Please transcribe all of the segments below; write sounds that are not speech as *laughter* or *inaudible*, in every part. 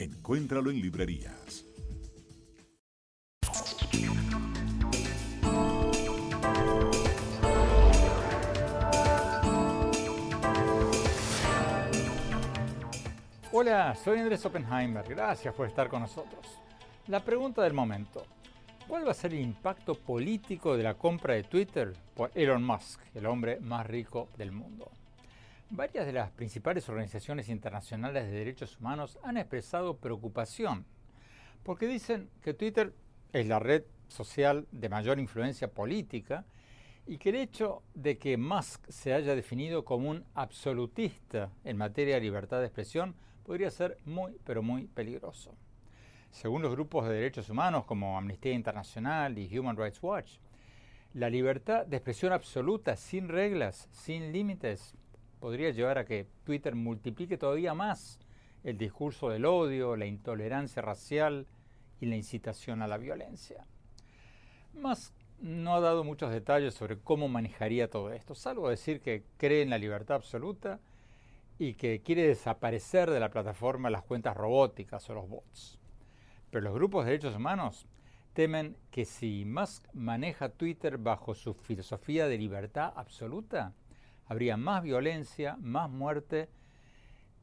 Encuéntralo en librerías. Hola, soy Andrés Oppenheimer. Gracias por estar con nosotros. La pregunta del momento. ¿Cuál va a ser el impacto político de la compra de Twitter por Elon Musk, el hombre más rico del mundo? Varias de las principales organizaciones internacionales de derechos humanos han expresado preocupación porque dicen que Twitter es la red social de mayor influencia política y que el hecho de que Musk se haya definido como un absolutista en materia de libertad de expresión podría ser muy, pero muy peligroso. Según los grupos de derechos humanos como Amnistía Internacional y Human Rights Watch, la libertad de expresión absoluta, sin reglas, sin límites, podría llevar a que Twitter multiplique todavía más el discurso del odio, la intolerancia racial y la incitación a la violencia. Musk no ha dado muchos detalles sobre cómo manejaría todo esto, salvo decir que cree en la libertad absoluta y que quiere desaparecer de la plataforma las cuentas robóticas o los bots. Pero los grupos de derechos humanos temen que si Musk maneja Twitter bajo su filosofía de libertad absoluta, habría más violencia, más muerte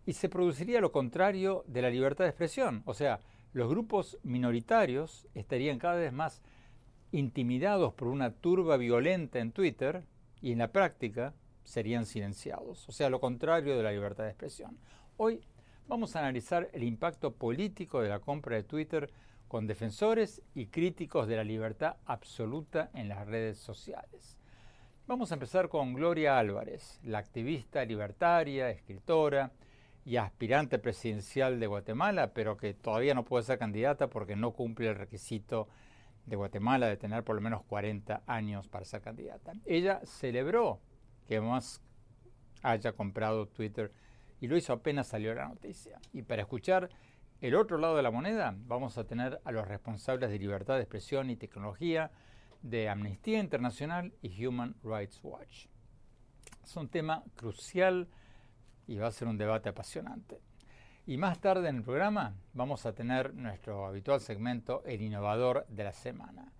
y se produciría lo contrario de la libertad de expresión. O sea, los grupos minoritarios estarían cada vez más intimidados por una turba violenta en Twitter y en la práctica serían silenciados, o sea, lo contrario de la libertad de expresión. Hoy vamos a analizar el impacto político de la compra de Twitter con defensores y críticos de la libertad absoluta en las redes sociales. Vamos a empezar con Gloria Álvarez, la activista libertaria, escritora y aspirante presidencial de Guatemala, pero que todavía no puede ser candidata porque no cumple el requisito de Guatemala de tener por lo menos 40 años para ser candidata. Ella celebró que Musk haya comprado Twitter y lo hizo apenas salió la noticia. Y para escuchar el otro lado de la moneda, vamos a tener a los responsables de libertad de expresión y tecnología de Amnistía Internacional y Human Rights Watch. Es un tema crucial y va a ser un debate apasionante. Y más tarde en el programa vamos a tener nuestro habitual segmento El Innovador de la Semana.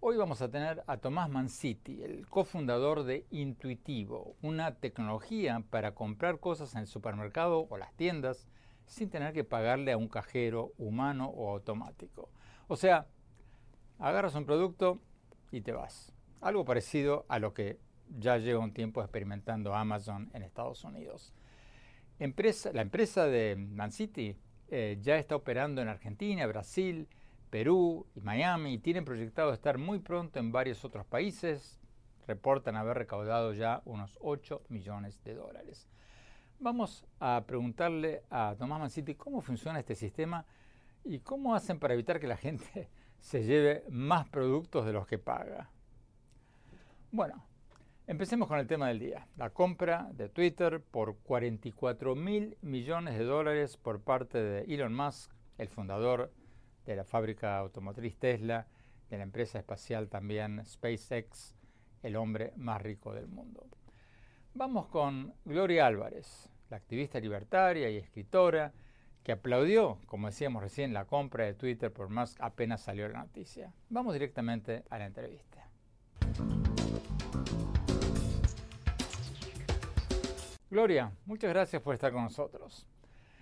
Hoy vamos a tener a Tomás Manciti, el cofundador de Intuitivo, una tecnología para comprar cosas en el supermercado o las tiendas sin tener que pagarle a un cajero humano o automático. O sea, agarras un producto y te vas. Algo parecido a lo que ya lleva un tiempo experimentando Amazon en Estados Unidos. la empresa de Manciti eh, ya está operando en Argentina, Brasil, Perú y Miami y tienen proyectado estar muy pronto en varios otros países. Reportan haber recaudado ya unos 8 millones de dólares. Vamos a preguntarle a Tomás Manciti cómo funciona este sistema y cómo hacen para evitar que la gente se lleve más productos de los que paga. Bueno, empecemos con el tema del día. La compra de Twitter por 44 mil millones de dólares por parte de Elon Musk, el fundador de la fábrica automotriz Tesla, de la empresa espacial también SpaceX, el hombre más rico del mundo. Vamos con Gloria Álvarez, la activista libertaria y escritora, que aplaudió, como decíamos recién, la compra de Twitter por Musk apenas salió la noticia. Vamos directamente a la entrevista. Gloria, muchas gracias por estar con nosotros.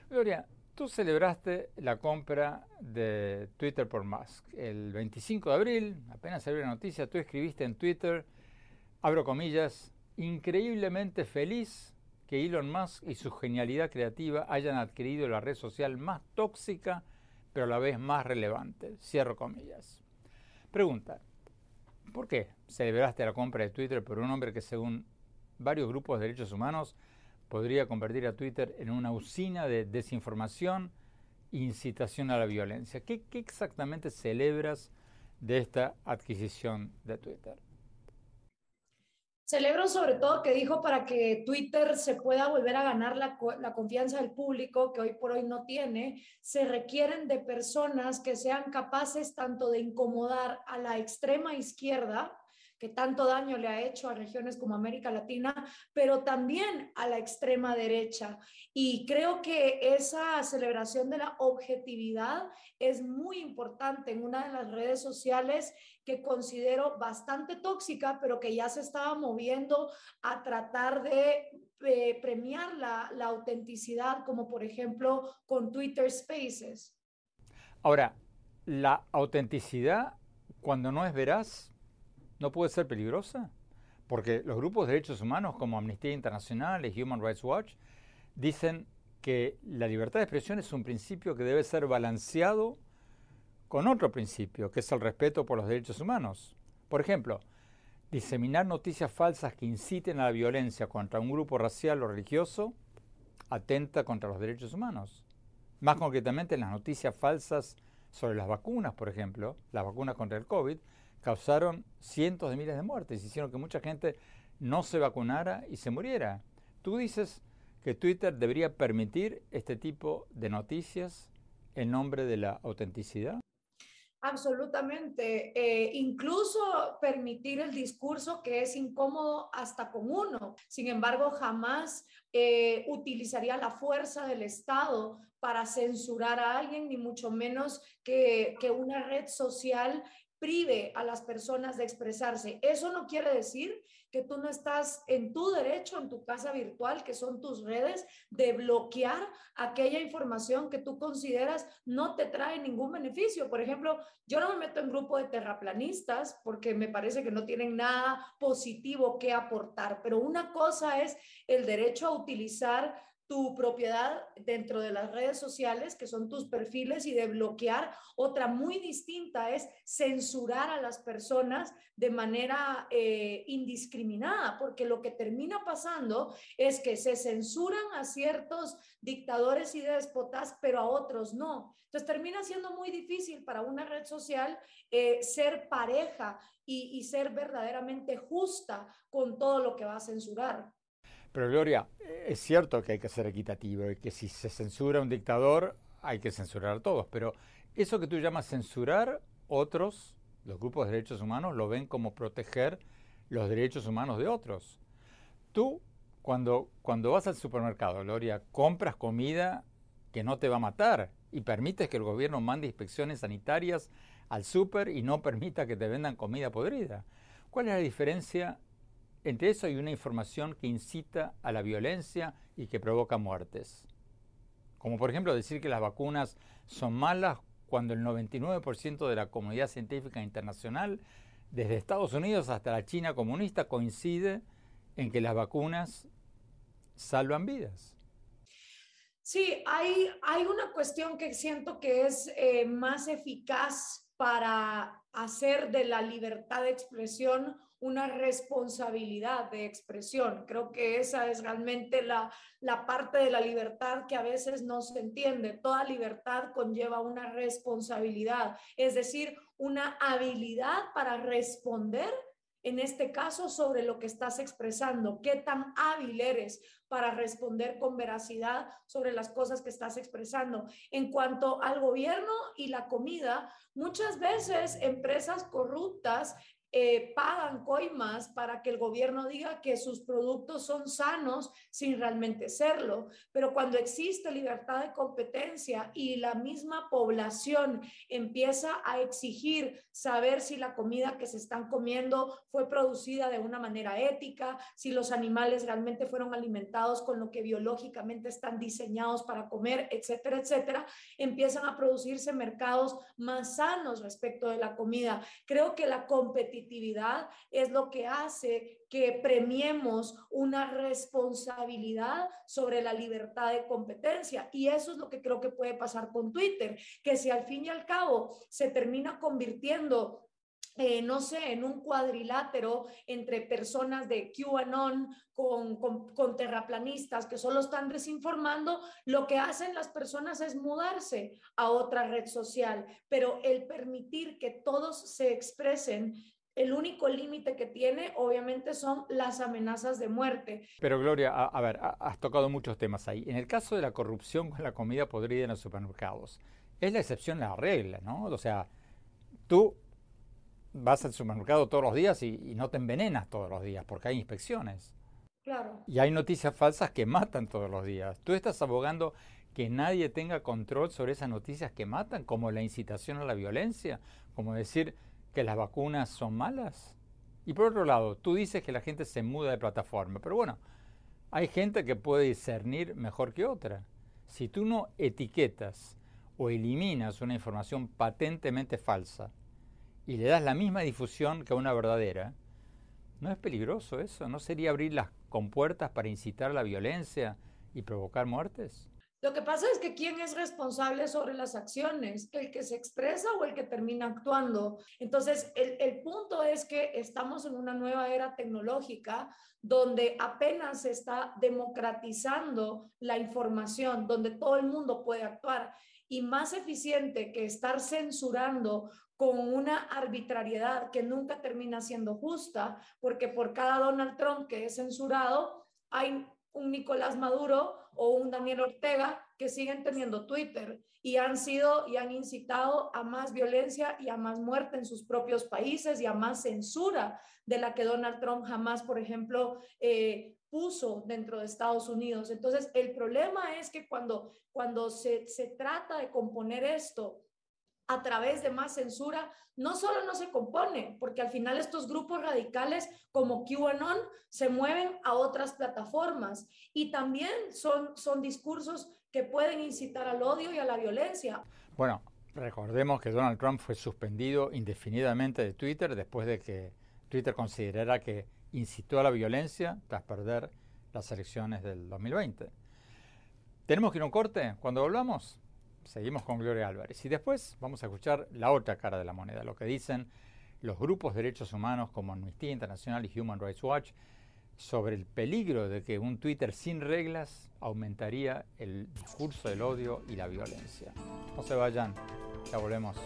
Gloria, tú celebraste la compra de Twitter por Musk. El 25 de abril, apenas salió la noticia, tú escribiste en Twitter, abro comillas, increíblemente feliz que Elon Musk y su genialidad creativa hayan adquirido la red social más tóxica, pero a la vez más relevante. Cierro comillas. Pregunta, ¿por qué celebraste la compra de Twitter por un hombre que según varios grupos de derechos humanos podría convertir a Twitter en una usina de desinformación e incitación a la violencia? ¿Qué, qué exactamente celebras de esta adquisición de Twitter? Celebro sobre todo que dijo para que Twitter se pueda volver a ganar la, la, confianza del público que hoy por hoy no tiene, se requieren de personas que sean capaces tanto de incomodar a la extrema izquierda, que tanto daño le ha hecho a regiones como América Latina, pero también a la extrema derecha. Y creo que esa celebración de la objetividad es muy importante en una de las redes sociales que considero bastante tóxica, pero que ya se estaba moviendo a tratar de eh, premiar la, la autenticidad, como por ejemplo con Twitter Spaces. Ahora, la autenticidad, cuando no es veraz, no puede ser peligrosa? Porque los grupos de derechos humanos como Amnistía Internacional y Human Rights Watch dicen que la libertad de expresión es un principio que debe ser balanceado con otro principio, que es el respeto por los derechos humanos. Por ejemplo, diseminar noticias falsas que inciten a la violencia contra un grupo racial o religioso atenta contra los derechos humanos. Más concretamente, las noticias falsas sobre las vacunas, por ejemplo, las vacunas contra el COVID, causaron cientos de miles de muertes, hicieron que mucha gente no se vacunara y se muriera. Tú dices que Twitter debería permitir este tipo de noticias en nombre de la autenticidad. Absolutamente. Eh, incluso permitir el discurso que es incómodo hasta con uno. Sin embargo, jamás eh, utilizaría la fuerza del Estado para censurar a alguien, ni mucho menos que, que una red social prive a las personas de expresarse. Eso no quiere decir que tú no estás en tu derecho, en tu casa virtual, que son tus redes, de bloquear aquella información que tú consideras no te trae ningún beneficio. Por ejemplo, yo no me meto en grupo de terraplanistas porque me parece que no tienen nada positivo que aportar, pero una cosa es el derecho a utilizar tu propiedad dentro de las redes sociales, que son tus perfiles, y de bloquear. Otra muy distinta es censurar a las personas de manera eh, indiscriminada, porque lo que termina pasando es que se censuran a ciertos dictadores y déspotas, pero a otros no. Entonces termina siendo muy difícil para una red social eh, ser pareja y, y ser verdaderamente justa con todo lo que va a censurar. Pero Gloria, es cierto que hay que ser equitativo y que si se censura a un dictador hay que censurar a todos, pero eso que tú llamas censurar, otros, los grupos de derechos humanos, lo ven como proteger los derechos humanos de otros. Tú, cuando, cuando vas al supermercado, Gloria, compras comida que no te va a matar y permites que el gobierno mande inspecciones sanitarias al súper y no permita que te vendan comida podrida. ¿Cuál es la diferencia entre eso hay una información que incita a la violencia y que provoca muertes. Como por ejemplo decir que las vacunas son malas cuando el 99% de la comunidad científica internacional, desde Estados Unidos hasta la China comunista, coincide en que las vacunas salvan vidas. Sí, hay, hay una cuestión que siento que es eh, más eficaz para hacer de la libertad de expresión una responsabilidad de expresión. Creo que esa es realmente la, la parte de la libertad que a veces no se entiende. Toda libertad conlleva una responsabilidad, es decir, una habilidad para responder en este caso sobre lo que estás expresando, qué tan hábil eres para responder con veracidad sobre las cosas que estás expresando. En cuanto al gobierno y la comida, muchas veces empresas corruptas eh, pagan coimas para que el gobierno diga que sus productos son sanos sin realmente serlo. Pero cuando existe libertad de competencia y la misma población empieza a exigir saber si la comida que se están comiendo fue producida de una manera ética, si los animales realmente fueron alimentados con lo que biológicamente están diseñados para comer, etcétera, etcétera, empiezan a producirse mercados más sanos respecto de la comida. Creo que la competitividad es lo que hace que premiemos una responsabilidad sobre la libertad de competencia. Y eso es lo que creo que puede pasar con Twitter, que si al fin y al cabo se termina convirtiendo eh, no sé, en un cuadrilátero entre personas de QAnon con, con, con, terraplanistas que solo están desinformando, lo que hacen las personas es mudarse a otra red social, pero el permitir que todos se expresen el único límite que tiene, obviamente, son las amenazas de muerte. Pero Gloria, a, ver, has tocado muchos temas ahí. En el caso de la corrupción con la comida podrida en los supermercados, es la excepción a la regla, ¿no? O sea, tú vas al supermercado todos los días y, y no te envenenas todos los días porque hay inspecciones. Claro. Y hay noticias falsas que matan todos los días. Tú estás abogando que nadie tenga control sobre esas noticias que matan, como la incitación a la violencia, como decir, que las vacunas son malas? Y por otro lado, tú dices que la gente se muda de plataforma, pero bueno, hay gente que puede discernir mejor que otra. Si tú no etiquetas o eliminas una información patentemente falsa y le das la misma difusión que a una verdadera, ¿no es peligroso eso? ¿No sería abrir las compuertas para incitar la violencia y provocar muertes? Lo que pasa es que quién es responsable sobre las acciones, el que se expresa o el que termina actuando. Entonces, el, el, punto es que estamos en una nueva era tecnológica donde apenas se está democratizando la información, donde todo el mundo puede actuar. Y más eficiente que estar censurando con una arbitrariedad que nunca termina siendo justa, porque por cada Donald Trump que es censurado, hay un Nicolás Maduro o un Daniel Ortega que siguen teniendo Twitter y han sido y han incitado a más violencia y a más muerte en sus propios países y a más censura de la que Donald Trump jamás, por ejemplo, eh, puso dentro de Estados Unidos. Entonces, el problema es que cuando, cuando se, se trata de componer esto a través de más censura, no solo no se compone, porque al final estos grupos radicales como QAnon se mueven a otras plataformas y también son, son discursos que pueden incitar al odio y a la violencia. Bueno, recordemos que Donald Trump fue suspendido indefinidamente de Twitter después de que Twitter considerara que incitó a la violencia tras perder las elecciones del 2020. ¿Tenemos que ir a un corte? Cuando volvamos, seguimos con Gloria Álvarez. Y después vamos a escuchar la otra cara de la moneda, lo que dicen los grupos de derechos humanos como Amnistía Internacional y Human Rights Watch sobre el peligro de que un Twitter sin reglas aumentaría el discurso del odio y la violencia. No se vayan, ya volvemos.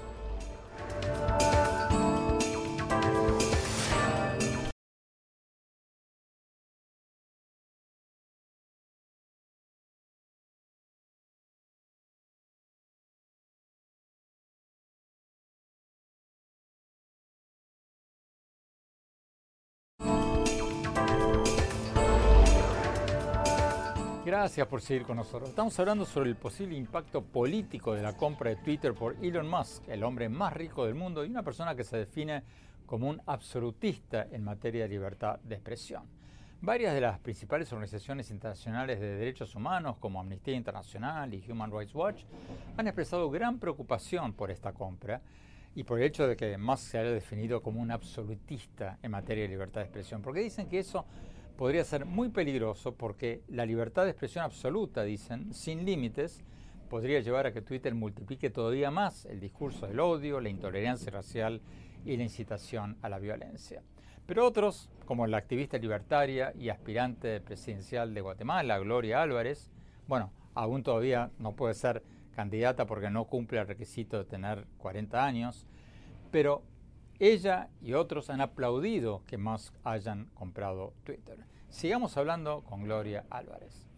Gracias por seguir con nosotros. Estamos hablando sobre el posible impacto político de la compra de Twitter por Elon Musk, el hombre más rico del mundo y una persona que se define como un absolutista en materia de libertad de expresión. Varias de las principales organizaciones internacionales de derechos humanos, como Amnistía Internacional y Human Rights Watch, han expresado gran preocupación por esta compra y por el hecho de que Musk se haya definido como un absolutista en materia de libertad de expresión, porque dicen que eso podría ser muy peligroso porque la libertad de expresión absoluta, dicen, sin límites, podría llevar a que Twitter multiplique todavía más el discurso del odio, la intolerancia racial y la incitación a la violencia. Pero otros, como la activista libertaria y aspirante presidencial de Guatemala, Gloria Álvarez, bueno, aún todavía no puede ser candidata porque no cumple el requisito de tener 40 años, Pero ella y otros han aplaudido que Musk hayan comprado Twitter. Sigamos hablando con Gloria Álvarez.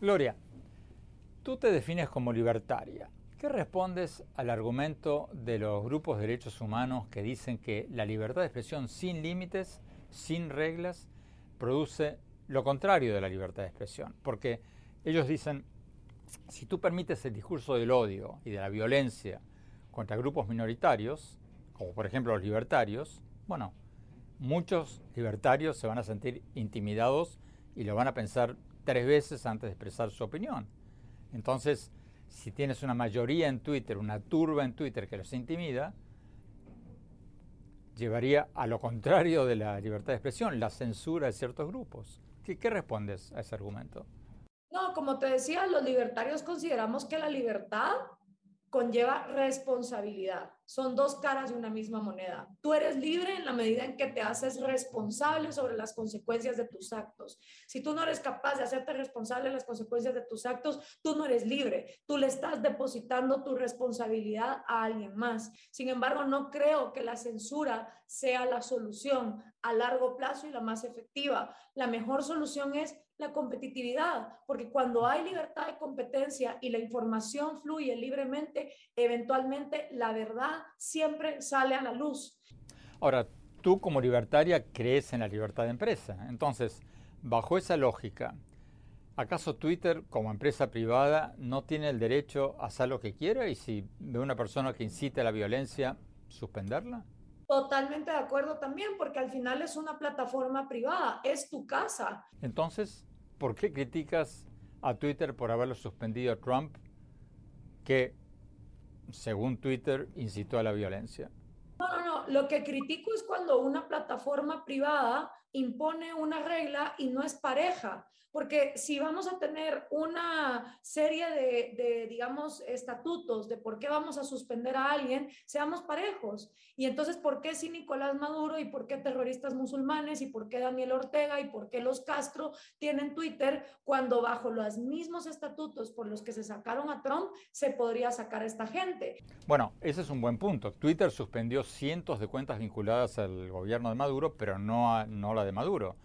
Gloria, tú te defines como libertaria. ¿Qué respondes al argumento de los grupos de derechos humanos que dicen que la libertad de expresión sin límites, sin reglas, produce lo contrario de la libertad de expresión? Porque ellos dicen, si tú permites el discurso del odio y de la violencia contra grupos minoritarios, como por ejemplo los libertarios, bueno, muchos libertarios se van a sentir intimidados y lo van a pensar tres veces antes de expresar su opinión. Entonces, si tienes una mayoría en Twitter, una turba en Twitter que los intimida, llevaría a lo contrario de la libertad de expresión, la censura de ciertos grupos. ¿Qué, qué respondes a ese argumento? No, como te decía, los libertarios consideramos que la libertad conlleva responsabilidad. Son dos caras de una misma moneda. Tú eres libre en la medida en que te haces responsable sobre las consecuencias de tus actos. Si tú no eres capaz de hacerte responsable de las consecuencias de tus actos, tú no eres libre. Tú le estás depositando tu responsabilidad a alguien más. Sin embargo, no creo que la censura sea la solución a largo plazo y la más efectiva. La mejor solución es la competitividad, porque cuando hay libertad de competencia y la información fluye libremente, eventualmente la verdad siempre sale a la luz. Ahora, tú como libertaria crees en la libertad de empresa. Entonces, bajo esa lógica, ¿acaso Twitter como empresa privada no tiene el derecho a hacer lo que quiera y si ve una persona que incite a la violencia, suspenderla? Totalmente de acuerdo también, porque al final es una plataforma privada, es tu casa. Entonces, ¿por qué criticas a Twitter por haberlo suspendido a Trump, que, según Twitter, incitó a la violencia? No, no, no. Lo que critico es cuando una plataforma privada impone una regla y no es pareja. Porque si vamos a tener una serie de, digamos, estatutos de por qué vamos a suspender a alguien, seamos parejos. Y entonces, ¿por qué si Nicolás Maduro y por qué terroristas musulmanes y por qué Daniel Ortega y por qué los Castro tienen Twitter cuando bajo los mismos estatutos por los que se sacaron a Trump se podría sacar a esta gente? Bueno, ese es un buen punto. Twitter suspendió cientos de cuentas vinculadas al gobierno de Maduro, pero no, no la de Maduro.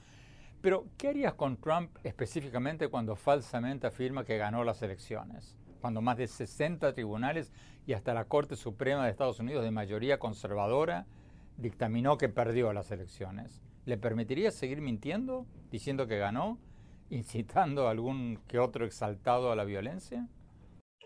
Pero, ¿qué harías con Trump específicamente cuando falsamente afirma que ganó las elecciones? Cuando más de 60 tribunales y hasta la Corte Suprema de Estados Unidos de mayoría conservadora dictaminó que perdió las elecciones. ¿Le permitirías seguir mintiendo, diciendo que ganó, incitando a algún que otro exaltado a la violencia?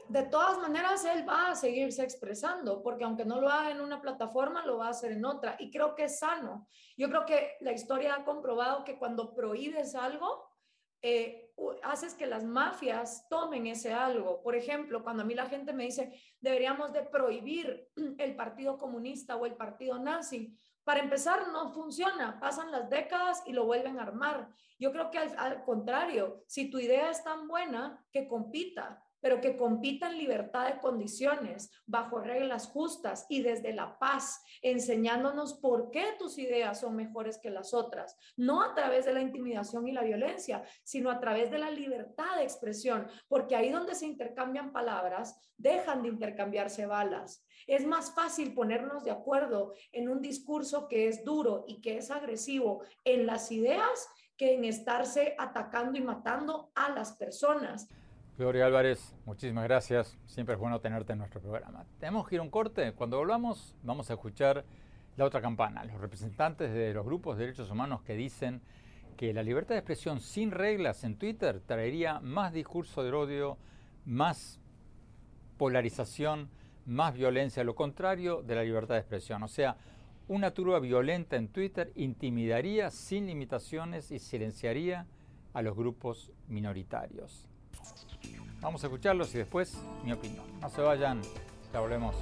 De todas maneras él va a seguirse expresando, porque aunque no lo haga en una plataforma, lo va a hacer en otra. Y creo que es sano. Yo creo que la historia ha comprobado que cuando prohíbes algo, eh, haces que las mafias tomen ese algo. Por ejemplo, cuando a mí la gente me dice, deberíamos de prohibir *clears throat* el Partido Comunista o el Partido Nazi. Para empezar, no funciona. Pasan las décadas y lo vuelven a armar. Yo creo que al contrario, si tu idea es tan buena, que compita pero que compita en libertad de condiciones, bajo reglas justas y desde la paz, enseñándonos por qué tus ideas son mejores que las otras, no a través de la intimidación y la violencia, sino a través de la libertad de expresión, porque ahí donde se intercambian palabras, dejan de intercambiarse balas. Es más fácil ponernos de acuerdo en un discurso que es duro y que es agresivo en las ideas que en estarse atacando y matando a las personas. Gloria Álvarez, muchísimas gracias. Siempre es bueno tenerte en nuestro programa. Tenemos que ir a un corte. Cuando volvamos, vamos a escuchar la otra campana, los representantes de los grupos de derechos humanos que dicen que la libertad de expresión sin reglas en Twitter traería más discurso de odio, más polarización, más violencia, lo contrario de la libertad de expresión. O sea, una turba violenta en Twitter intimidaría sin limitaciones y silenciaría a los grupos minoritarios. Vamos a escucharlos y después mi opinión. No se vayan, ya volvemos.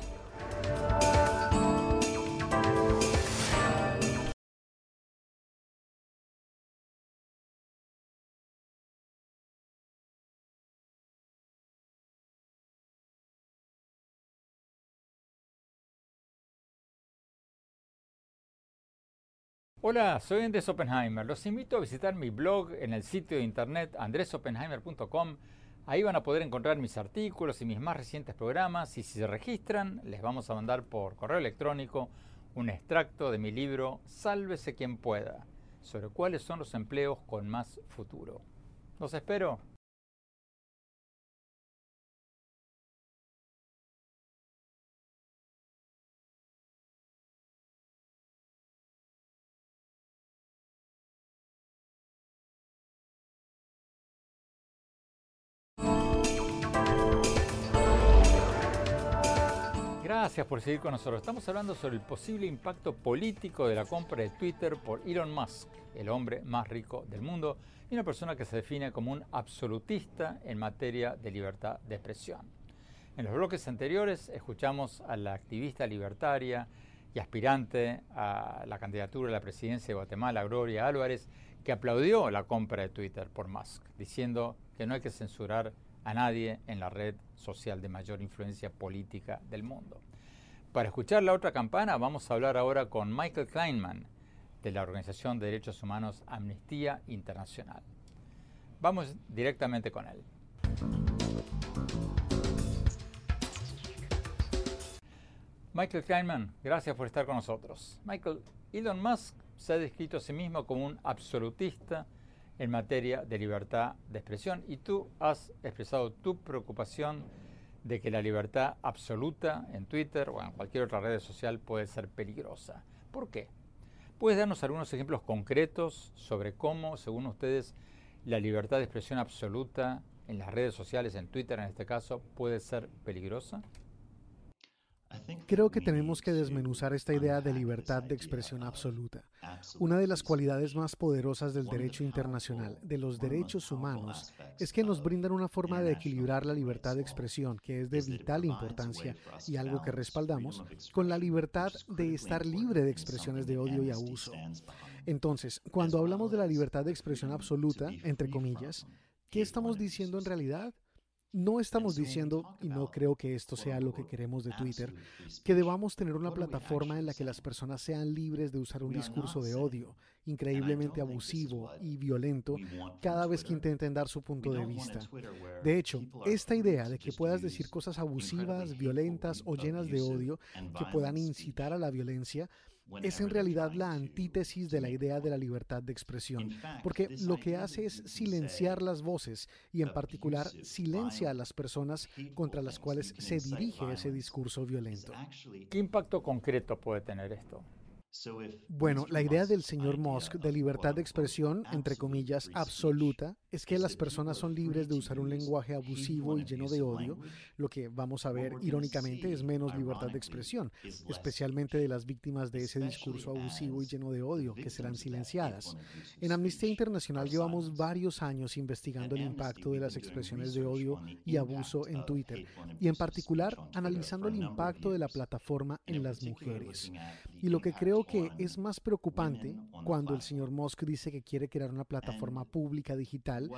Hola, soy Andrés Oppenheimer. Los invito a visitar mi blog en el sitio de internet andresoppenheimer.com Ahí van a poder encontrar mis artículos y mis más recientes programas y si se registran les vamos a mandar por correo electrónico un extracto de mi libro Sálvese quien pueda, sobre cuáles son los empleos con más futuro. Los espero. Gracias por seguir con nosotros. Estamos hablando sobre el posible impacto político de la compra de Twitter por Elon Musk, el hombre más rico del mundo y una persona que se define como un absolutista en materia de libertad de expresión. En los bloques anteriores escuchamos a la activista libertaria y aspirante a la candidatura a la presidencia de Guatemala, Gloria Álvarez, que aplaudió la compra de Twitter por Musk, diciendo que no hay que censurar a nadie en la red social de mayor influencia política del mundo. Para escuchar la otra campana vamos a hablar ahora con Michael Kleinman de la Organización de Derechos Humanos Amnistía Internacional. Vamos directamente con él. Michael Kleinman, gracias por estar con nosotros. Michael, Elon Musk se ha descrito a sí mismo como un absolutista en materia de libertad de expresión y tú has expresado tu preocupación de que la libertad absoluta en Twitter o en cualquier otra red social puede ser peligrosa. ¿Por qué? ¿Puedes darnos algunos ejemplos concretos sobre cómo, según ustedes, la libertad de expresión absoluta en las redes sociales, en Twitter en este caso, puede ser peligrosa? Creo que tenemos que desmenuzar esta idea de libertad de expresión absoluta. Una de las cualidades más poderosas del derecho internacional, de los derechos humanos, es que nos brindan una forma de equilibrar la libertad de expresión, que es de vital importancia y algo que respaldamos, con la libertad de estar libre de expresiones de odio y abuso. Entonces, cuando hablamos de la libertad de expresión absoluta, entre comillas, ¿qué estamos diciendo en realidad? No estamos diciendo, y no creo que esto sea lo que queremos de Twitter, que debamos tener una plataforma en la que las personas sean libres de usar un discurso de odio, increíblemente abusivo y violento, cada vez que intenten dar su punto de vista. De hecho, esta idea de que puedas decir cosas abusivas, violentas o llenas de odio que puedan incitar a la violencia, es en realidad la antítesis de la idea de la libertad de expresión, porque lo que hace es silenciar las voces y en particular silencia a las personas contra las cuales se dirige ese discurso violento. ¿Qué impacto concreto puede tener esto? Bueno, la idea del señor Musk de libertad de expresión, entre comillas, absoluta, es que las personas son libres de usar un lenguaje abusivo y lleno de odio. Lo que vamos a ver, irónicamente, es menos libertad de expresión, especialmente de las víctimas de ese discurso abusivo y lleno de odio, que serán silenciadas. En Amnistía Internacional llevamos varios años investigando el impacto de las expresiones de odio y abuso en Twitter, y en particular analizando el impacto de la plataforma en las mujeres. Y lo que creo que es más preocupante cuando el señor Musk dice que quiere crear una plataforma pública digital.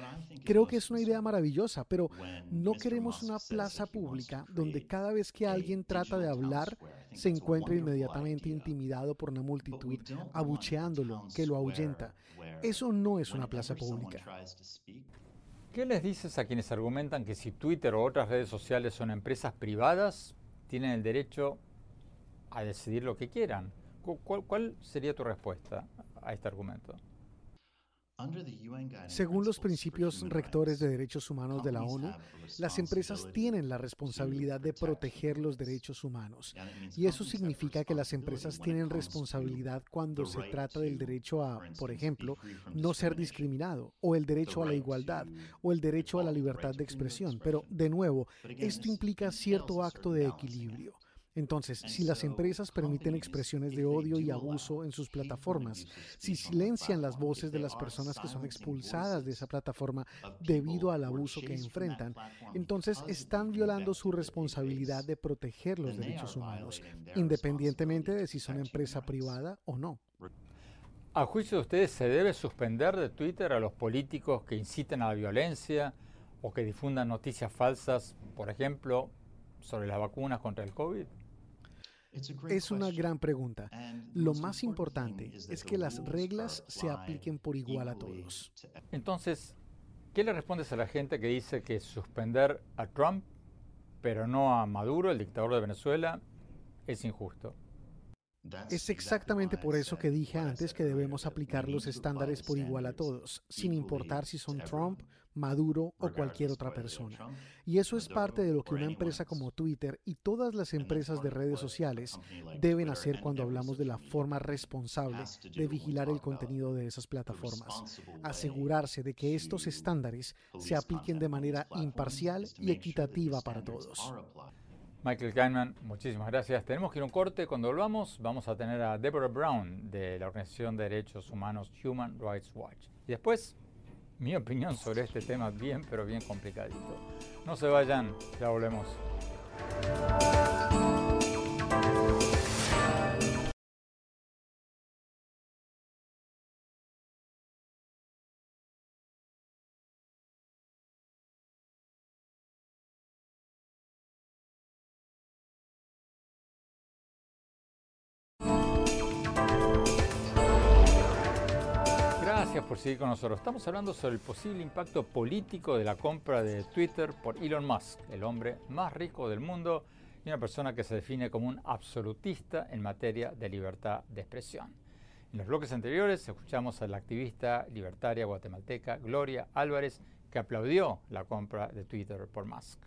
Creo que es una idea maravillosa, pero no queremos una plaza pública donde cada vez que alguien trata de hablar se encuentre inmediatamente intimidado por una multitud abucheándolo, que lo ahuyenta. Eso no es una plaza pública. ¿Qué les dices a quienes argumentan que si Twitter o otras redes sociales son empresas privadas, tienen el derecho a decidir lo que quieran? ¿Cuál, sería tu respuesta a este argumento? Según los principios rectores de derechos humanos de la ONU, las empresas tienen la responsabilidad de proteger los derechos humanos. Y eso significa que las empresas tienen responsabilidad cuando se trata del derecho a, por ejemplo, no ser discriminado, o el derecho a la igualdad, o el derecho a la libertad de expresión. Pero, de nuevo, esto implica cierto acto de equilibrio. Entonces, si las empresas permiten expresiones de odio y abuso en sus plataformas, si silencian las voces de las personas que son expulsadas de esa plataforma debido al abuso que enfrentan, entonces están violando su responsabilidad de proteger los derechos humanos, independientemente de si son empresa privada o no. A juicio de ustedes, ¿se debe suspender de Twitter a los políticos que inciten a la violencia o que difundan noticias falsas, por ejemplo, sobre las vacunas contra el COVID? Es una gran pregunta. Lo más importante es que las reglas se apliquen por igual a todos. Entonces, ¿qué le respondes a la gente que dice que suspender a Trump, pero no a Maduro, el dictador de Venezuela, es injusto? Es exactamente por eso que dije antes que debemos aplicar los estándares por igual a todos, sin importar si son Trump, Maduro o cualquier otra persona. Y eso es parte de lo que una empresa como Twitter y todas las empresas de redes sociales deben hacer cuando hablamos de la forma responsable de vigilar el contenido de esas plataformas. Asegurarse de que estos estándares se apliquen de manera imparcial y equitativa para todos. Michael Kahneman, muchísimas gracias. Tenemos que ir a un corte. Cuando volvamos, vamos a tener a Deborah Brown de la Organización de Derechos Humanos Human Rights Watch. Y después, mi opinión sobre este tema bien, pero bien complicadito. No se vayan, ya volvemos. Por seguir con nosotros. Estamos hablando sobre el posible impacto político de la compra de Twitter por Elon Musk, el hombre más rico del mundo y una persona que se define como un absolutista en materia de libertad de expresión. En los bloques anteriores escuchamos a la activista libertaria guatemalteca Gloria Álvarez que aplaudió la compra de Twitter por Musk.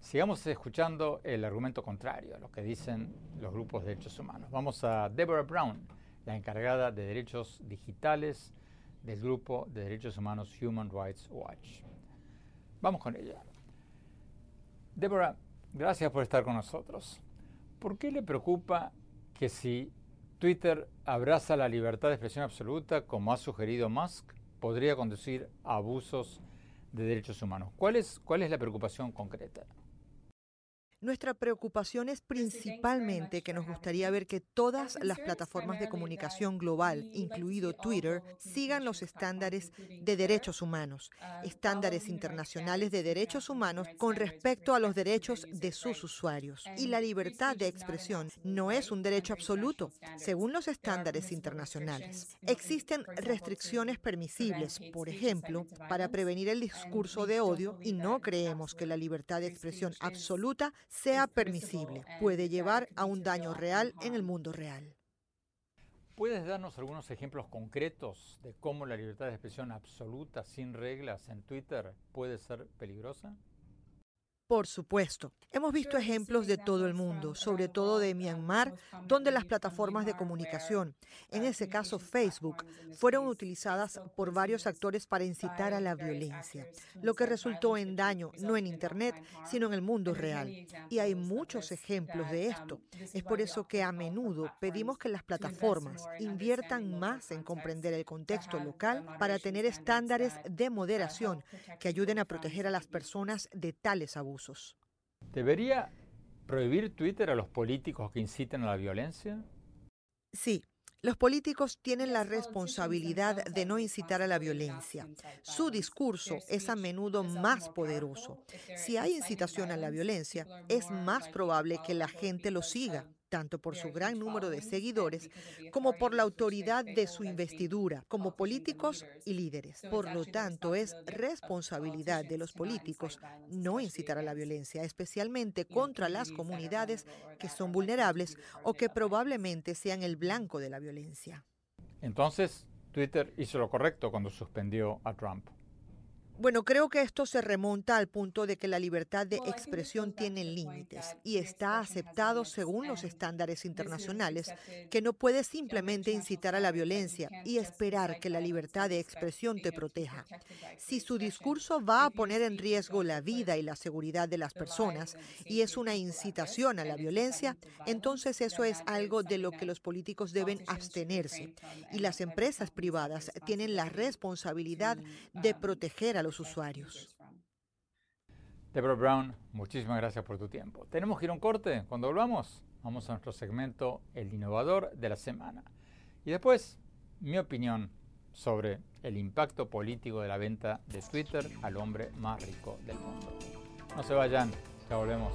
Sigamos escuchando el argumento contrario, lo que dicen los grupos de derechos humanos. Vamos a Deborah Brown, la encargada de derechos digitales del grupo de derechos humanos Human Rights Watch. Vamos con ella. Deborah, gracias por estar con nosotros. ¿Por qué le preocupa que si Twitter abraza la libertad de expresión absoluta, como ha sugerido Musk, podría conducir a abusos de derechos humanos? ¿Cuál es, cuál es la preocupación concreta? Nuestra preocupación es principalmente que nos gustaría ver que todas las plataformas de comunicación global, incluido Twitter, sigan los estándares de derechos humanos, estándares internacionales de derechos humanos con respecto a los derechos de sus usuarios. Y la libertad de expresión no es un derecho absoluto, según los estándares internacionales. Existen restricciones permisibles, por ejemplo, para prevenir el discurso de odio y no creemos que la libertad de expresión absoluta sea permisible, puede llevar a un daño real en el mundo real. ¿Puedes darnos algunos ejemplos concretos de cómo la libertad de expresión absoluta, sin reglas, en Twitter puede ser peligrosa? Por supuesto. Hemos visto ejemplos de todo el mundo, sobre todo de Myanmar, donde las plataformas de comunicación, en ese caso Facebook, fueron utilizadas por varios actores para incitar a la violencia, lo que resultó en daño no en Internet, sino en el mundo real. Y hay muchos ejemplos de esto. Es por eso que a menudo pedimos que las plataformas inviertan más en comprender el contexto local para tener estándares de moderación que ayuden a proteger a las personas de tales abusos. ¿Debería prohibir Twitter a los políticos que inciten a la violencia? Sí, los políticos tienen la responsabilidad de no incitar a la violencia. Su discurso es a menudo más poderoso. Si hay incitación a la violencia, es más probable que la gente lo siga tanto por su gran número de seguidores como por la autoridad de su investidura como políticos y líderes. Por lo tanto, es responsabilidad de los políticos no incitar a la violencia, especialmente contra las comunidades que son vulnerables o que probablemente sean el blanco de la violencia. Entonces, Twitter hizo lo correcto cuando suspendió a Trump. Bueno, creo que esto se remonta al punto de que la libertad de expresión tiene límites y está aceptado según los estándares internacionales, que no puedes simplemente incitar a la violencia y esperar que la libertad de expresión te proteja. Si su discurso va a poner en riesgo la vida y la seguridad de las personas y es una incitación a la violencia, entonces eso es algo de lo que los políticos deben abstenerse y las empresas privadas tienen la responsabilidad de proteger a los usuarios. Deborah Brown, muchísimas gracias por tu tiempo. Tenemos que ir a un corte. Cuando volvamos, vamos a nuestro segmento El Innovador de la Semana. Y después, mi opinión sobre el impacto político de la venta de Twitter al hombre más rico del mundo. No se vayan, ya volvemos.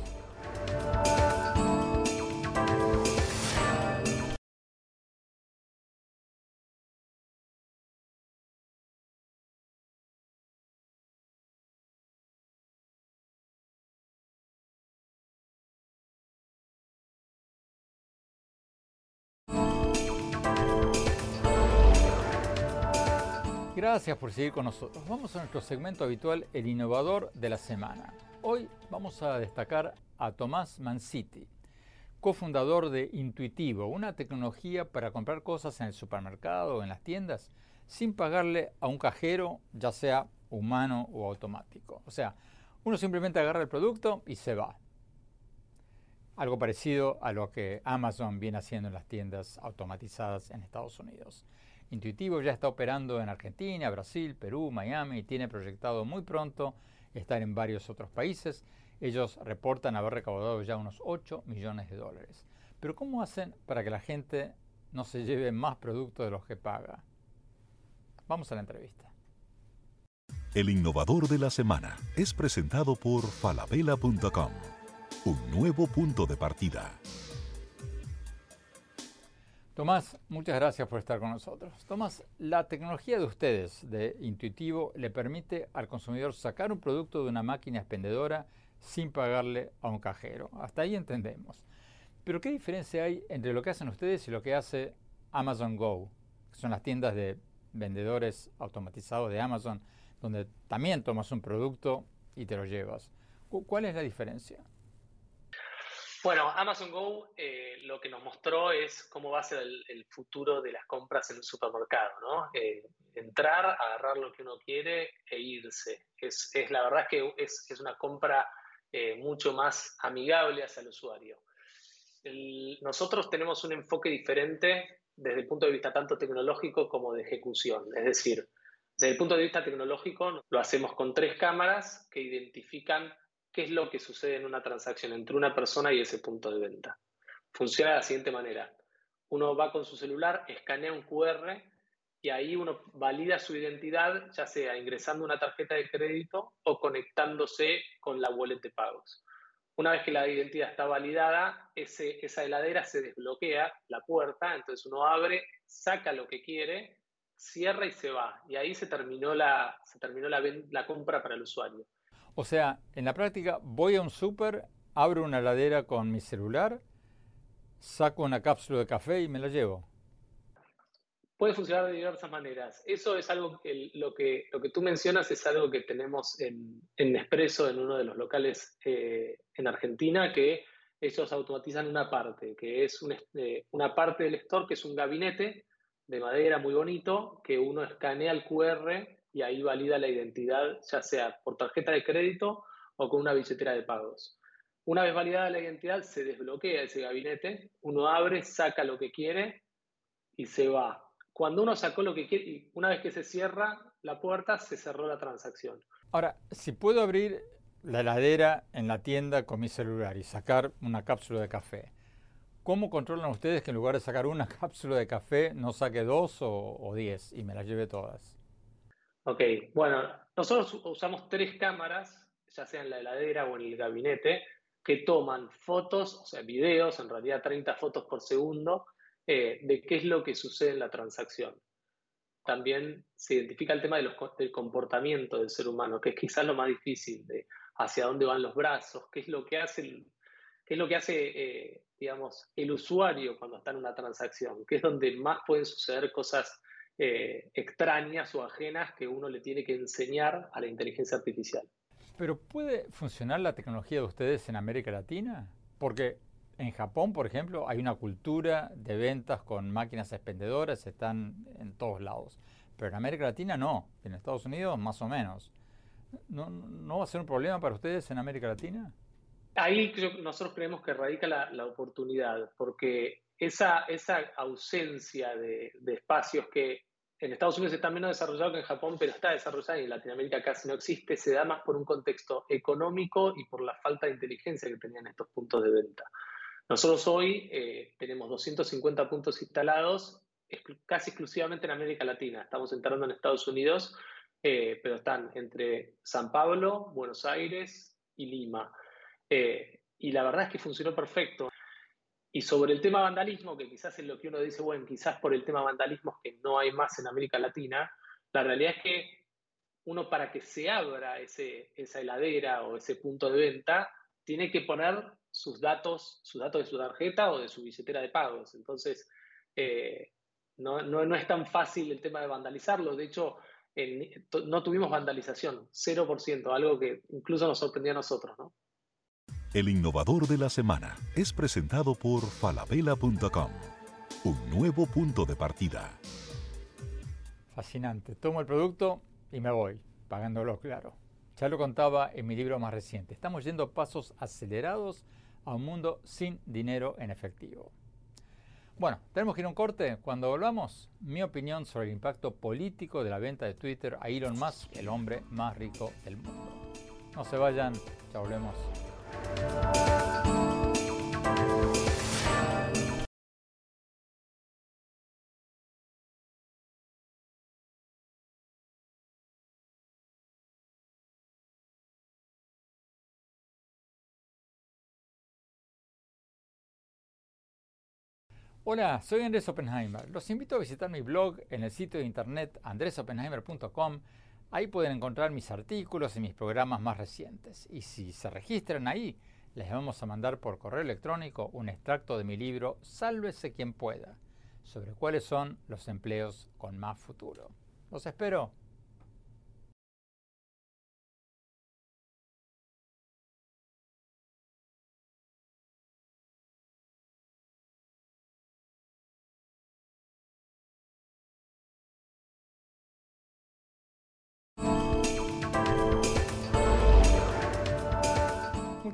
Gracias por seguir con nosotros. Vamos a nuestro segmento habitual, el innovador de la semana. Hoy vamos a destacar a Tomás Manciti, cofundador de Intuitivo, una tecnología para comprar cosas en el supermercado o en las tiendas sin pagarle a un cajero, ya sea humano o automático. O sea, uno simplemente agarra el producto y se va. Algo parecido a lo que Amazon viene haciendo en las tiendas automatizadas en Estados Unidos. Intuitivo ya está operando en Argentina, Brasil, Perú, Miami y tiene proyectado muy pronto estar en varios otros países. Ellos reportan haber recaudado ya unos 8 millones de dólares. Pero ¿cómo hacen para que la gente no se lleve más productos de los que paga? Vamos a la entrevista. El innovador de la semana es presentado por falabella.com, un nuevo punto de partida. Tomás, muchas gracias por estar con nosotros. Tomás, la tecnología de ustedes, de Intuitivo, le permite al consumidor sacar un producto de una máquina expendedora sin pagarle a un cajero. Hasta ahí entendemos. Pero ¿qué diferencia hay entre lo que hacen ustedes y lo que hace Amazon Go, que son las tiendas de vendedores automatizados de Amazon, donde también tomas un producto y te lo llevas? ¿Cuál es la diferencia? Bueno, Amazon Go eh, lo que nos mostró es cómo va a ser el, futuro de las compras en un supermercado, ¿no? Eh, entrar, agarrar lo que uno quiere e irse. Es, la verdad es que es, una compra eh, mucho más amigable hacia el usuario. nosotros tenemos un enfoque diferente desde el punto de vista tanto tecnológico como de ejecución. Es decir, desde el punto de vista tecnológico lo hacemos con tres cámaras que identifican qué es lo que sucede en una transacción entre una persona y ese punto de venta. Funciona de la siguiente manera. Uno va con su celular, escanea un QR y ahí uno valida su identidad, ya sea ingresando una tarjeta de crédito o conectándose con la wallet de pagos. Una vez que la identidad está validada, esa heladera se desbloquea la puerta, entonces uno abre, saca lo que quiere, cierra y se va. Y ahí se terminó la compra para el usuario. O sea, en la práctica voy a un súper, abro una heladera con mi celular, saco una cápsula de café y me la llevo. Puede funcionar de diversas maneras. Eso es algo que lo que, lo que tú mencionas es algo que tenemos en, en Nespresso, en uno de los locales eh, en Argentina, que ellos automatizan una parte, que es eh, una parte del store que es un gabinete de madera muy bonito, que uno escanea el QR y ahí valida la identidad, ya sea por tarjeta de crédito o con una billetera de pagos. Una vez validada la identidad, se desbloquea ese gabinete, uno abre, saca lo que quiere y se va. Cuando uno sacó lo que quiere, una vez que se cierra la puerta, se cerró la transacción. Ahora, si puedo abrir la heladera en la tienda con mi celular y sacar una cápsula de café, ¿cómo controlan ustedes que en lugar de sacar una *laughs* cápsula de café no saque dos o, o diez y me las lleve todas? Ok, bueno, nosotros usamos tres cámaras, ya sea en la heladera o en el gabinete, que toman fotos, o sea, videos, en realidad 30 fotos por segundo, eh, de qué es lo que sucede en la transacción. También se identifica el tema del comportamiento del ser humano, que es quizás lo más difícil, de hacia dónde van los brazos, qué es lo que hace, qué es lo que hace eh, digamos, el usuario cuando está en una transacción, que es donde más pueden suceder cosas eh, extrañas o ajenas que uno le tiene que enseñar a la inteligencia artificial. Pero ¿puede funcionar la tecnología de ustedes en América Latina? Porque en Japón, por ejemplo, hay una cultura de ventas con máquinas expendedoras, están en todos lados. Pero en América Latina no, en Estados Unidos más o menos. ¿No, no va a ser un problema para ustedes en América Latina? Ahí nosotros creemos que radica la, la oportunidad, porque esa, esa ausencia de, de, espacios que en Estados Unidos está menos desarrollado que en Japón, pero está desarrollado y en Latinoamérica casi no existe, se da más por un contexto económico y por la falta de inteligencia que tenían estos puntos de venta. Nosotros hoy eh, tenemos 250 puntos instalados casi exclusivamente en América Latina. Estamos entrando en Estados Unidos, eh, pero están entre San Pablo, Buenos Aires y Lima. Eh, y la verdad es que funcionó perfecto. Y sobre el tema vandalismo, que quizás es lo que uno dice, bueno, quizás por el tema vandalismo es que no hay más en América Latina, la realidad es que uno para que se abra esa heladera o ese punto de venta, tiene que poner sus datos, sus datos de su tarjeta o de su billetera de pagos. Entonces, eh, no, no, no, es tan fácil el tema de vandalizarlo. De hecho, no tuvimos vandalización, 0%, algo que incluso nos sorprendió a nosotros, ¿no? El innovador de la semana es presentado por falabella.com, un nuevo punto de partida. Fascinante. Tomo el producto y me voy, pagándolo claro. Ya lo contaba en mi libro más reciente. Estamos yendo pasos acelerados a un mundo sin dinero en efectivo. Bueno, tenemos que ir a un corte. Cuando volvamos, mi opinión sobre el impacto político de la venta de Twitter a Elon Musk, el hombre más rico del mundo. No se vayan, ya volvemos. Hola, soy Andrés Oppenheimer. Los invito a visitar mi blog en el sitio de internet andresoppenheimer.com. Ahí pueden encontrar mis artículos y mis programas más recientes. Y si se registran ahí, les vamos a mandar por correo electrónico un extracto de mi libro Sálvese quien pueda, sobre cuáles son los empleos con más futuro. Los espero.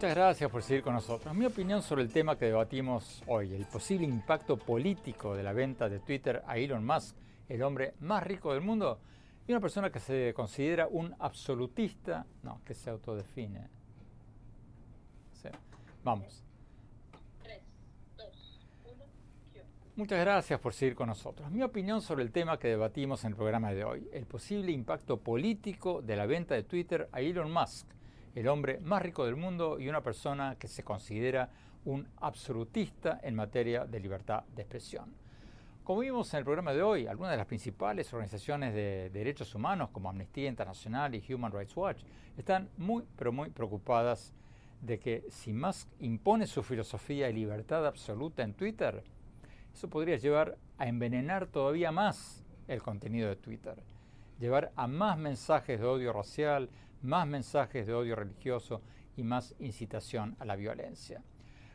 Muchas gracias por seguir con nosotros. Mi opinión sobre el tema que debatimos hoy, el posible impacto político de la venta de Twitter a Elon Musk, el hombre más rico del mundo, y una persona que se considera un absolutista, no, que se autodefine. Vamos. Muchas gracias por seguir con nosotros. Mi opinión sobre el tema que debatimos en el programa de hoy, el posible impacto político de la venta de Twitter a Elon Musk, el hombre más rico del mundo y una persona que se considera un absolutista en materia de libertad de expresión. Como vimos en el programa de hoy, algunas de las principales organizaciones de derechos humanos como Amnistía Internacional y Human Rights Watch están muy, pero muy preocupadas de que si Musk impone su filosofía de libertad absoluta en Twitter, eso podría llevar a envenenar todavía más el contenido de Twitter, llevar a más mensajes de odio racial, más mensajes de odio religioso y más incitación a la violencia.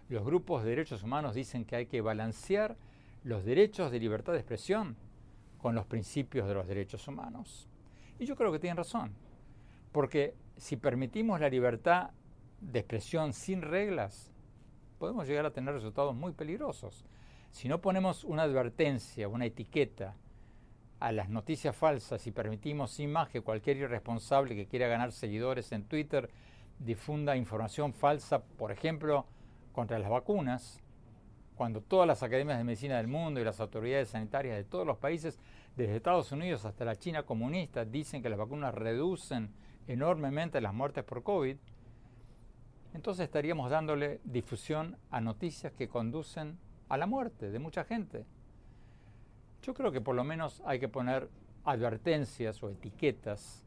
Los grupos de derechos humanos dicen que hay que balancear los derechos de libertad de expresión con los principios de los derechos humanos. Y yo creo que tienen razón, porque si permitimos la libertad de expresión sin reglas, podemos llegar a tener resultados muy peligrosos. Si no ponemos una advertencia, una etiqueta, a las noticias falsas y permitimos sin más que cualquier irresponsable que quiera ganar seguidores en Twitter difunda información falsa, por ejemplo, contra las vacunas, cuando todas las academias de medicina del mundo y las autoridades sanitarias de todos los países, desde Estados Unidos hasta la China comunista, dicen que las vacunas reducen enormemente las muertes por COVID, entonces estaríamos dándole difusión a noticias que conducen a la muerte de mucha gente. Yo creo que por lo menos hay que poner advertencias o etiquetas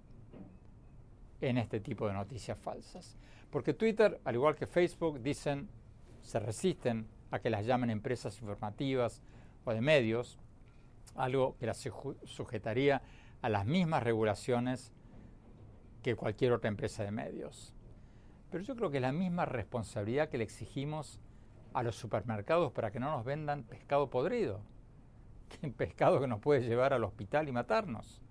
en este tipo de noticias falsas. Porque Twitter, al igual que Facebook, dicen, se resisten a que las llamen empresas informativas o de medios, algo que las sujetaría a las mismas regulaciones que cualquier otra empresa de medios. Pero yo creo que es la misma responsabilidad que le exigimos a los supermercados para que no nos vendan pescado podrido pescado que nos puede llevar al hospital y matarnos.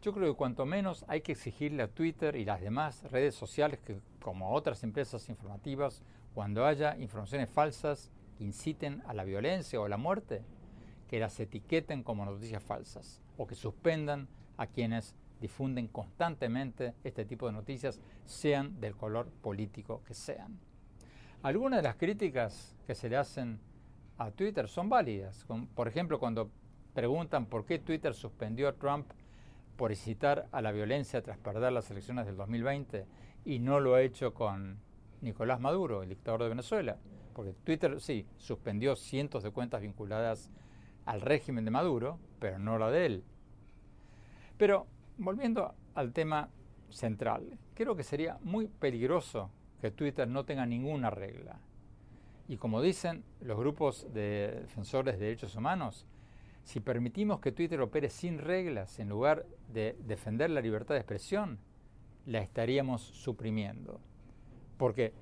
Yo creo que cuanto menos hay que exigirle a Twitter y las demás redes sociales que, como otras empresas informativas, cuando haya informaciones falsas que inciten a la violencia o a la muerte, que las etiqueten como noticias falsas o que suspendan a quienes difunden constantemente este tipo de noticias, sean del color político que sean. Algunas de las críticas que se le hacen a Twitter son válidas. Por ejemplo, cuando preguntan por qué Twitter suspendió a Trump por incitar a la violencia tras perder las elecciones del 2020 y no lo ha hecho con Nicolás Maduro, el dictador de Venezuela. Porque Twitter sí suspendió cientos de cuentas vinculadas al régimen de Maduro, pero no la de él. Pero volviendo al tema central, creo que sería muy peligroso que Twitter no tenga ninguna regla. Y como dicen los grupos de defensores de derechos humanos, Si permitimos que Twitter opere sin reglas en lugar de defender la libertad de expresión, la estaríamos suprimiendo. Porque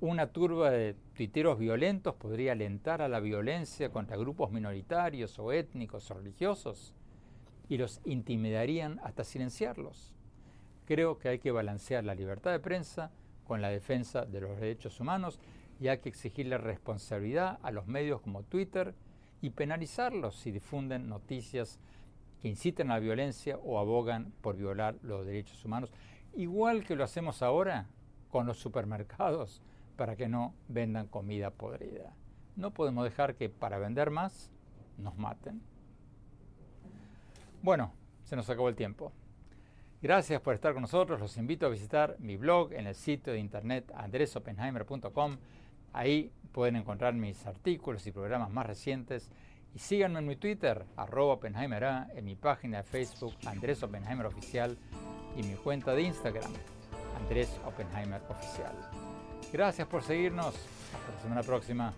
una turba de tuiteros violentos podría alentar a la violencia contra grupos minoritarios o étnicos o religiosos y los intimidarían hasta silenciarlos. Creo que hay que balancear la libertad de prensa con la defensa de los derechos humanos y hay que exigirle responsabilidad a los medios como Twitter y penalizarlos si difunden noticias que inciten a la violencia o abogan por violar los derechos humanos, igual que lo hacemos ahora con los supermercados para que no vendan comida podrida. No podemos dejar que para vender más nos maten. Bueno, se nos acabó el tiempo. Gracias por estar con nosotros. Los invito a visitar mi blog en el sitio de internet andresopenheimer.com. Ahí pueden encontrar mis artículos y programas más recientes. Y síganme en mi Twitter, arroba Oppenheimer en mi página de Facebook, Andrés Oppenheimer Oficial, y mi cuenta de Instagram, Andrés Oppenheimer Oficial. Gracias por seguirnos. Hasta la semana próxima.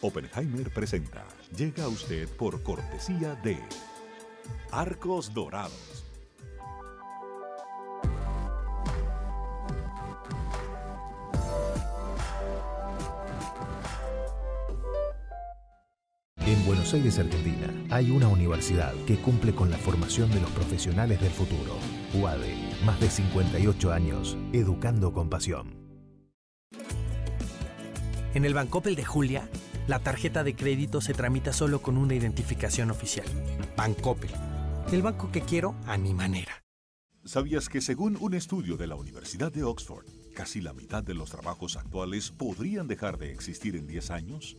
Oppenheimer presenta. Llega a usted por cortesía de Arcos Dorados. Buenos Aires, Argentina, hay una universidad que cumple con la formación de los profesionales del futuro. UADE, más de 58 años, educando con pasión. En el Bancopel de Julia, la tarjeta de crédito se tramita solo con una identificación oficial. Bancopel. El banco que quiero a mi manera. ¿Sabías que según un estudio de la Universidad de Oxford, casi la mitad de los trabajos actuales podrían dejar de existir en 10 años?